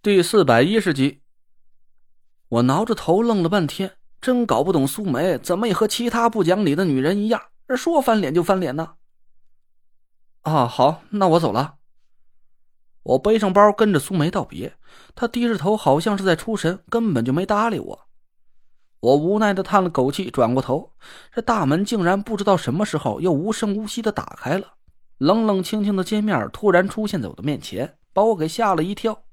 第四百一十集，我挠着头愣了半天，真搞不懂苏梅怎么也和其他不讲理的女人一样，说翻脸就翻脸呢。啊，好，那我走了。我背上包跟着苏梅道别，她低着头，好像是在出神，根本就没搭理我。我无奈的叹了口气，转过头，这大门竟然不知道什么时候又无声无息的打开了，冷冷清清的街面突然出现在我的面前，把我给吓了一跳。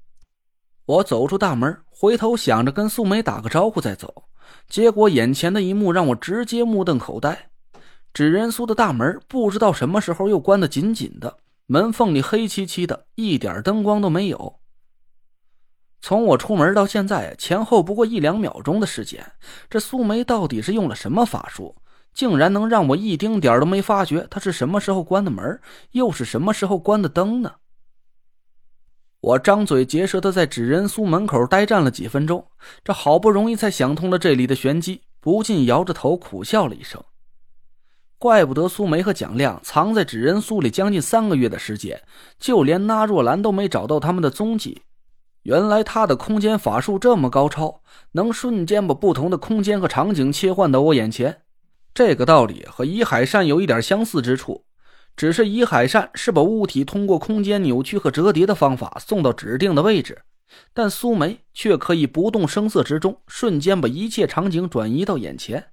我走出大门，回头想着跟素梅打个招呼再走，结果眼前的一幕让我直接目瞪口呆。纸人苏的大门不知道什么时候又关得紧紧的，门缝里黑漆漆的，一点灯光都没有。从我出门到现在，前后不过一两秒钟的时间，这素梅到底是用了什么法术，竟然能让我一丁点都没发觉她是什么时候关的门，又是什么时候关的灯呢？我张嘴结舌的在纸人苏门口呆站了几分钟，这好不容易才想通了这里的玄机，不禁摇着头苦笑了一声。怪不得苏梅和蒋亮藏在纸人苏里将近三个月的时间，就连那若兰都没找到他们的踪迹。原来他的空间法术这么高超，能瞬间把不同的空间和场景切换到我眼前。这个道理和伊海善有一点相似之处。只是以海善是把物体通过空间扭曲和折叠的方法送到指定的位置，但苏梅却可以不动声色之中，瞬间把一切场景转移到眼前。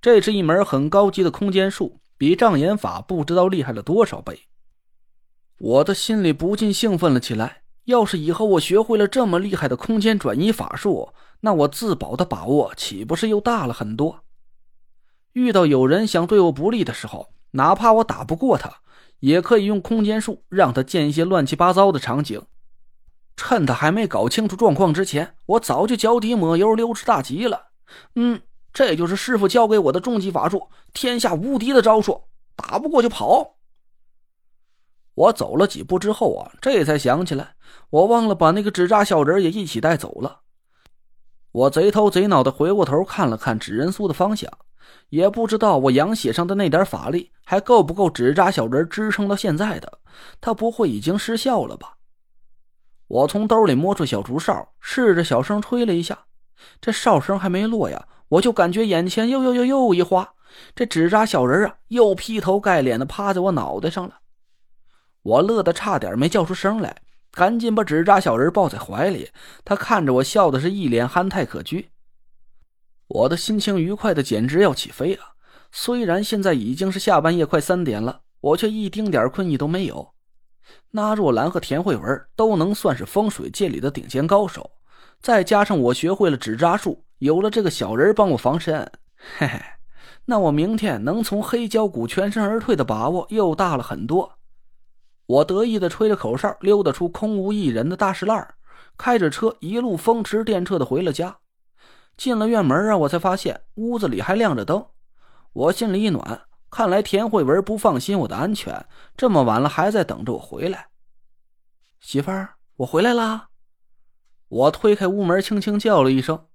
这是一门很高级的空间术，比障眼法不知道厉害了多少倍。我的心里不禁兴奋了起来。要是以后我学会了这么厉害的空间转移法术，那我自保的把握岂不是又大了很多？遇到有人想对我不利的时候。哪怕我打不过他，也可以用空间术让他见一些乱七八糟的场景。趁他还没搞清楚状况之前，我早就脚底抹油，溜之大吉了。嗯，这就是师傅教给我的终极法术，天下无敌的招数。打不过就跑。我走了几步之后啊，这才想起来，我忘了把那个纸扎小人也一起带走了。我贼头贼脑的回过头看了看纸人苏的方向。也不知道我羊血上的那点法力还够不够纸扎小人支撑到现在的，他不会已经失效了吧？我从兜里摸出小竹哨，试着小声吹了一下，这哨声还没落呀，我就感觉眼前又又又又一花，这纸扎小人啊又劈头盖脸的趴在我脑袋上了，我乐得差点没叫出声来，赶紧把纸扎小人抱在怀里，他看着我笑的是一脸憨态可掬。我的心情愉快的简直要起飞啊！虽然现在已经是下半夜快三点了，我却一丁点困意都没有。那若兰和田慧文都能算是风水界里的顶尖高手，再加上我学会了纸扎术，有了这个小人帮我防身，嘿嘿，那我明天能从黑胶谷全身而退的把握又大了很多。我得意的吹着口哨，溜达出空无一人的大石栏，开着车一路风驰电掣的回了家。进了院门啊，我才发现屋子里还亮着灯，我心里一暖，看来田慧文不放心我的安全，这么晚了还在等着我回来。媳妇儿，我回来啦！我推开屋门，轻轻叫了一声，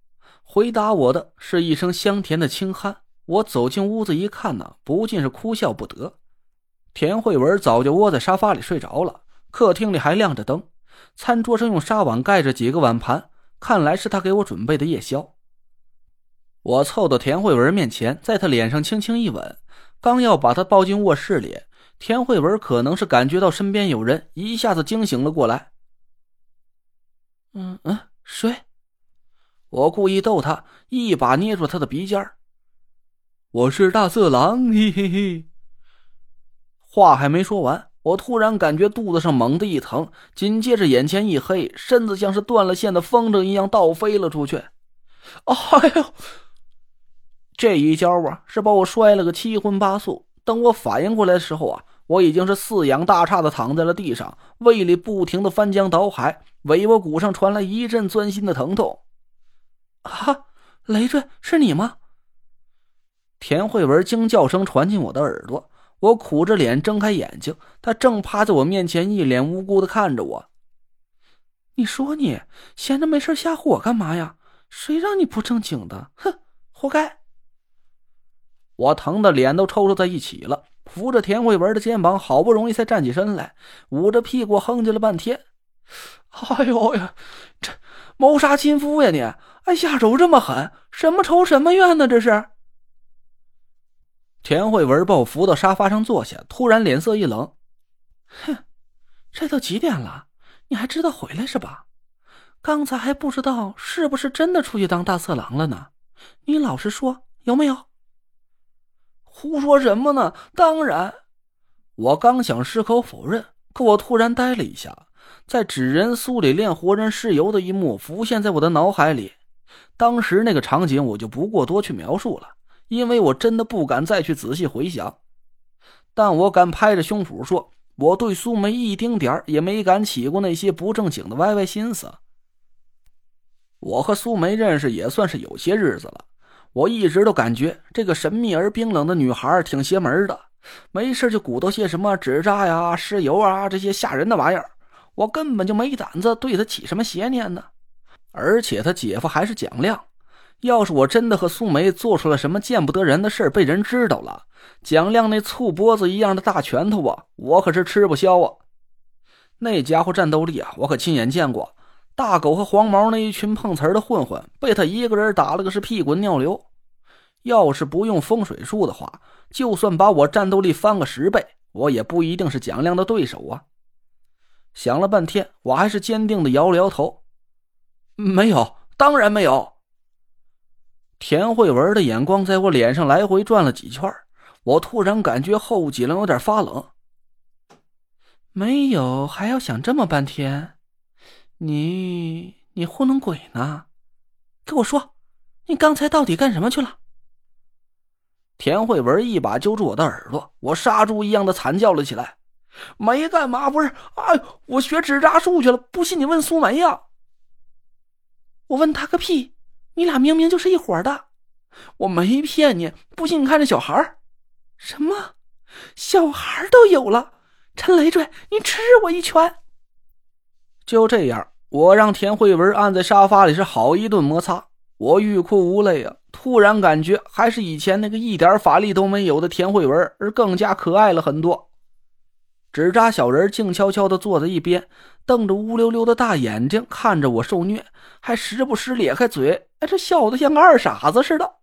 回答我的是一声香甜的轻鼾。我走进屋子一看呢，不禁是哭笑不得。田慧文早就窝在沙发里睡着了，客厅里还亮着灯，餐桌上用纱网盖着几个碗盘，看来是他给我准备的夜宵。我凑到田慧文面前，在她脸上轻轻一吻，刚要把她抱进卧室里，田慧文可能是感觉到身边有人，一下子惊醒了过来。嗯嗯，谁？我故意逗他，一把捏住他的鼻尖我是大色狼，嘿嘿嘿。话还没说完，我突然感觉肚子上猛地一疼，紧接着眼前一黑，身子像是断了线的风筝一样倒飞了出去。哎呦！这一跤啊，是把我摔了个七荤八素。等我反应过来的时候啊，我已经是四仰大叉的躺在了地上，胃里不停的翻江倒海，尾巴骨上传来一阵钻心的疼痛。啊，累赘，是你吗？田慧文惊叫声传进我的耳朵，我苦着脸睁开眼睛，他正趴在我面前，一脸无辜的看着我。你说你闲着没事吓唬我干嘛呀？谁让你不正经的？哼，活该！我疼的脸都抽抽在一起了，扶着田慧文的肩膀，好不容易才站起身来，捂着屁股哼唧了半天。哎呦呀，这谋杀亲夫呀你！哎，下手这么狠，什么仇什么怨呢？这是。田慧文把我扶到沙发上坐下，突然脸色一冷：“哼，这都几点了，你还知道回来是吧？刚才还不知道是不是真的出去当大色狼了呢。你老实说，有没有？”“胡说什么呢？当然。”我刚想矢口否认，可我突然呆了一下，在纸人苏里炼活人尸油的一幕浮现在我的脑海里。当时那个场景，我就不过多去描述了。因为我真的不敢再去仔细回想，但我敢拍着胸脯说，我对苏梅一丁点儿也没敢起过那些不正经的歪歪心思。我和苏梅认识也算是有些日子了，我一直都感觉这个神秘而冰冷的女孩挺邪门的，没事就鼓捣些什么纸扎呀、尸油啊这些吓人的玩意儿，我根本就没胆子对她起什么邪念呢。而且她姐夫还是蒋亮。要是我真的和苏梅做出了什么见不得人的事被人知道了，蒋亮那醋脖子一样的大拳头啊，我可是吃不消啊！那家伙战斗力啊，我可亲眼见过。大狗和黄毛那一群碰瓷的混混，被他一个人打了个是屁滚尿流。要是不用风水术的话，就算把我战斗力翻个十倍，我也不一定是蒋亮的对手啊！想了半天，我还是坚定的摇了摇头：“没有，当然没有。”田慧文的眼光在我脸上来回转了几圈，我突然感觉后脊梁有点发冷。没有，还要想这么半天？你你糊弄鬼呢？给我说，你刚才到底干什么去了？田慧文一把揪住我的耳朵，我杀猪一样的惨叫了起来：“没干嘛，不是？哎，我学纸扎术去了。不信你问苏梅呀。”我问他个屁！你俩明明就是一伙的，我没骗你。不信你看这小孩什么？小孩都有了？陈雷赘，你吃我一拳！就这样，我让田慧文按在沙发里是好一顿摩擦。我欲哭无泪啊！突然感觉还是以前那个一点法力都没有的田慧文而更加可爱了很多。纸扎小人静悄悄地坐在一边，瞪着乌溜溜的大眼睛看着我受虐，还时不时咧开嘴，哎，这笑得像个二傻子似的。